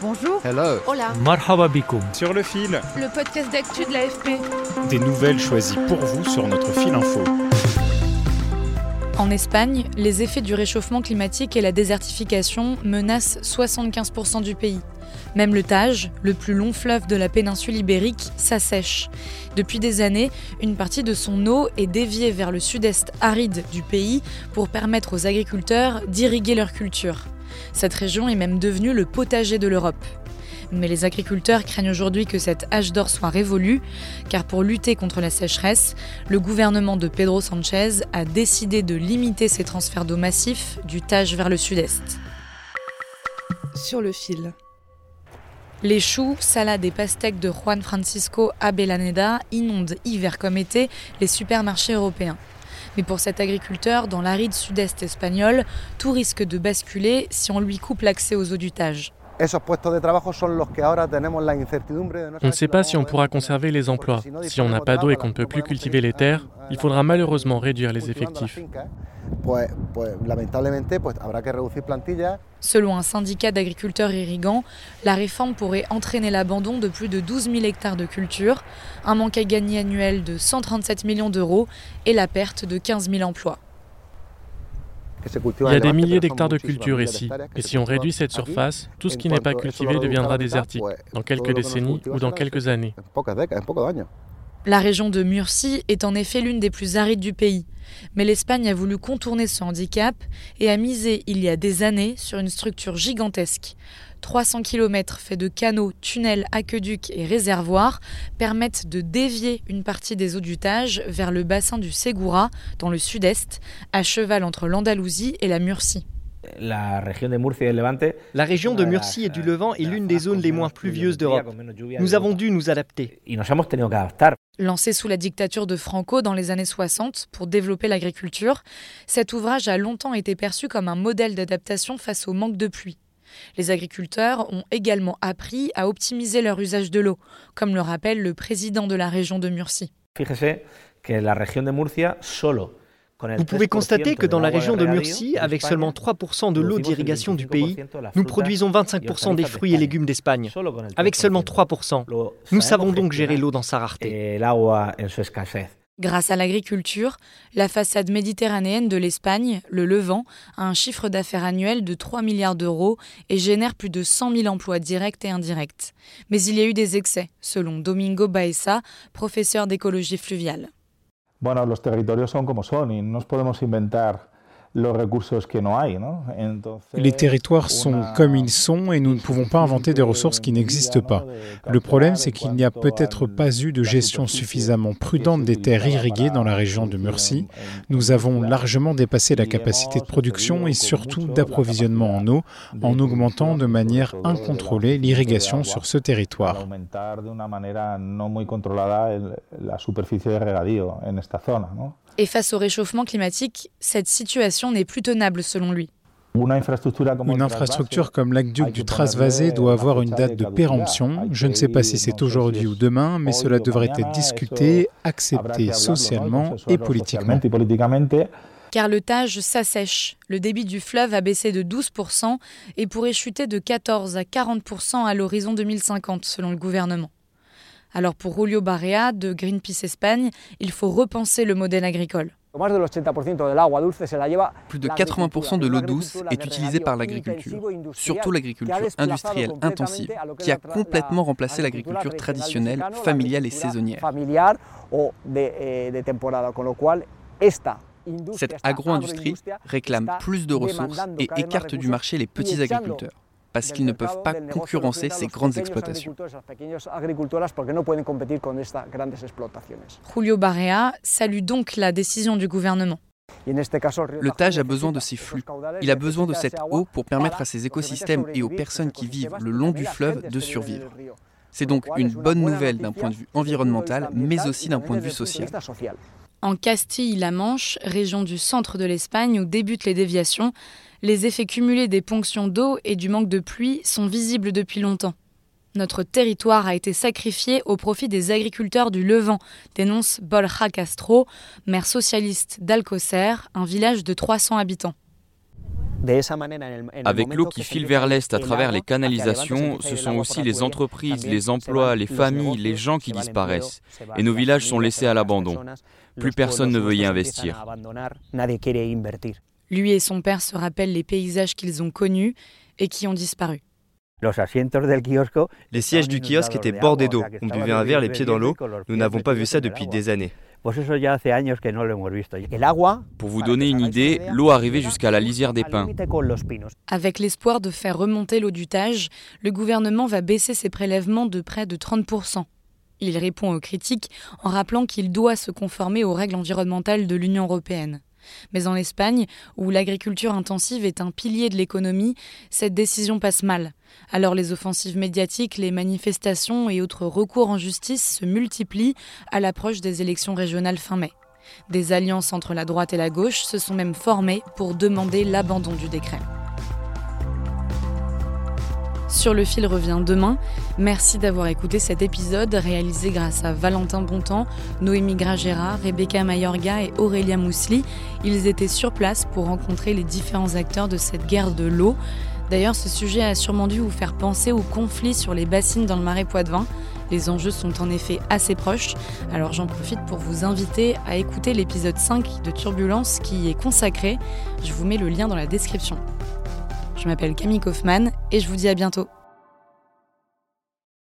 Bonjour. Hello. Hola. Marhaba bikoum. Sur le fil, Le podcast d'actu de l'AFP. des nouvelles choisies pour vous sur notre fil info. En Espagne, les effets du réchauffement climatique et la désertification menacent 75% du pays. Même le Tage, le plus long fleuve de la péninsule ibérique, s'assèche. Depuis des années, une partie de son eau est déviée vers le sud-est aride du pays pour permettre aux agriculteurs d'irriguer leur culture. Cette région est même devenue le potager de l'Europe. Mais les agriculteurs craignent aujourd'hui que cet âge d'or soit révolu, car pour lutter contre la sécheresse, le gouvernement de Pedro Sanchez a décidé de limiter ces transferts d'eau massifs du Tage vers le sud-est. Sur le fil. Les choux, salades et pastèques de Juan Francisco Abelaneda inondent hiver comme été les supermarchés européens. Mais pour cet agriculteur, dans l'aride sud-est espagnol, tout risque de basculer si on lui coupe l'accès aux eaux du Tage. On ne sait pas si on pourra conserver les emplois. Si on n'a pas d'eau et qu'on ne peut plus cultiver les terres, il faudra malheureusement réduire les effectifs. Selon un syndicat d'agriculteurs irrigants, la réforme pourrait entraîner l'abandon de plus de 12 000 hectares de culture, un manque à gagner annuel de 137 millions d'euros et la perte de 15 000 emplois. Il y a des milliers d'hectares de culture ici, et si on réduit cette surface, tout ce qui n'est pas cultivé deviendra désertique, dans quelques décennies ou dans quelques années. La région de Murcie est en effet l'une des plus arides du pays. Mais l'Espagne a voulu contourner ce handicap et a misé il y a des années sur une structure gigantesque. 300 km faits de canaux, tunnels, aqueducs et réservoirs permettent de dévier une partie des eaux du Tage vers le bassin du Segura, dans le sud-est, à cheval entre l'Andalousie et la Murcie. La région de Murcie et du Levant est l'une des zones les moins pluvieuses d'Europe. Nous avons dû nous adapter. Lancé sous la dictature de Franco dans les années 60 pour développer l'agriculture, cet ouvrage a longtemps été perçu comme un modèle d'adaptation face au manque de pluie. Les agriculteurs ont également appris à optimiser leur usage de l'eau, comme le rappelle le président de la région de Murcie. Vous pouvez constater que dans la région de Murcie, avec seulement 3% de l'eau d'irrigation du pays, nous produisons 25% des fruits et légumes d'Espagne. Avec seulement 3%. Nous savons donc gérer l'eau dans sa rareté. Grâce à l'agriculture, la façade méditerranéenne de l'Espagne, le Levant, a un chiffre d'affaires annuel de 3 milliards d'euros et génère plus de 100 000 emplois directs et indirects. Mais il y a eu des excès, selon Domingo Baeza, professeur d'écologie fluviale. Bueno, los territorios son como son y no nos podemos inventar Les territoires sont comme ils sont et nous ne pouvons pas inventer des ressources qui n'existent pas. Le problème, c'est qu'il n'y a peut-être pas eu de gestion suffisamment prudente des terres irriguées dans la région de Murcie. Nous avons largement dépassé la capacité de production et surtout d'approvisionnement en eau en augmentant de manière incontrôlée l'irrigation sur ce territoire. Et face au réchauffement climatique, cette situation n'est plus tenable selon lui. Une infrastructure comme l'aqueduc du Trasvasé doit avoir une date de péremption. Je ne sais pas si c'est aujourd'hui ou demain, mais cela devrait être discuté, accepté socialement et politiquement. Car le Tage s'assèche. Le débit du fleuve a baissé de 12% et pourrait chuter de 14 à 40% à l'horizon 2050, selon le gouvernement. Alors pour Julio Barea de Greenpeace Espagne, il faut repenser le modèle agricole. Plus de 80% de l'eau douce est utilisée par l'agriculture, surtout l'agriculture industrielle intensive, qui a complètement remplacé l'agriculture traditionnelle, familiale et saisonnière. Cette agro-industrie réclame plus de ressources et écarte du marché les petits agriculteurs, parce qu'ils ne peuvent pas concurrencer ces grandes exploitations. Julio Barea salue donc la décision du gouvernement. Le Tage a besoin de ces flux. Il a besoin de cette eau pour permettre à ses écosystèmes et aux personnes qui vivent le long du fleuve de survivre. C'est donc une bonne nouvelle d'un point de vue environnemental, mais aussi d'un point de vue social. En Castille-La Manche, région du centre de l'Espagne où débutent les déviations, les effets cumulés des ponctions d'eau et du manque de pluie sont visibles depuis longtemps. Notre territoire a été sacrifié au profit des agriculteurs du Levant, dénonce Borja Castro, maire socialiste d'Alcocer, un village de 300 habitants. Avec l'eau qui file vers l'est à travers les canalisations, ce sont aussi les entreprises, les emplois, les familles, les gens qui disparaissent. Et nos villages sont laissés à l'abandon. Plus personne ne veut y investir. Lui et son père se rappellent les paysages qu'ils ont connus et qui ont disparu. Les sièges du kiosque étaient bordés d'eau. On buvait un verre les pieds dans l'eau. Nous n'avons pas vu ça depuis des années. Pour vous donner une idée, l'eau arrivait jusqu'à la lisière des pins. Avec l'espoir de faire remonter l'eau du Tage, le gouvernement va baisser ses prélèvements de près de 30%. Il répond aux critiques en rappelant qu'il doit se conformer aux règles environnementales de l'Union européenne. Mais en Espagne, où l'agriculture intensive est un pilier de l'économie, cette décision passe mal. Alors les offensives médiatiques, les manifestations et autres recours en justice se multiplient à l'approche des élections régionales fin mai. Des alliances entre la droite et la gauche se sont même formées pour demander l'abandon du décret. Sur le fil revient demain. Merci d'avoir écouté cet épisode réalisé grâce à Valentin Bontemps, Noémie Gragera, Rebecca Mayorga et Aurélia Mousli. Ils étaient sur place pour rencontrer les différents acteurs de cette guerre de l'eau. D'ailleurs, ce sujet a sûrement dû vous faire penser au conflit sur les bassines dans le marais Poitevin. Les enjeux sont en effet assez proches, alors j'en profite pour vous inviter à écouter l'épisode 5 de Turbulence qui y est consacré. Je vous mets le lien dans la description. Je m'appelle Camille Kaufmann et je vous dis à bientôt.